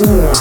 Yeah.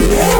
Yeah.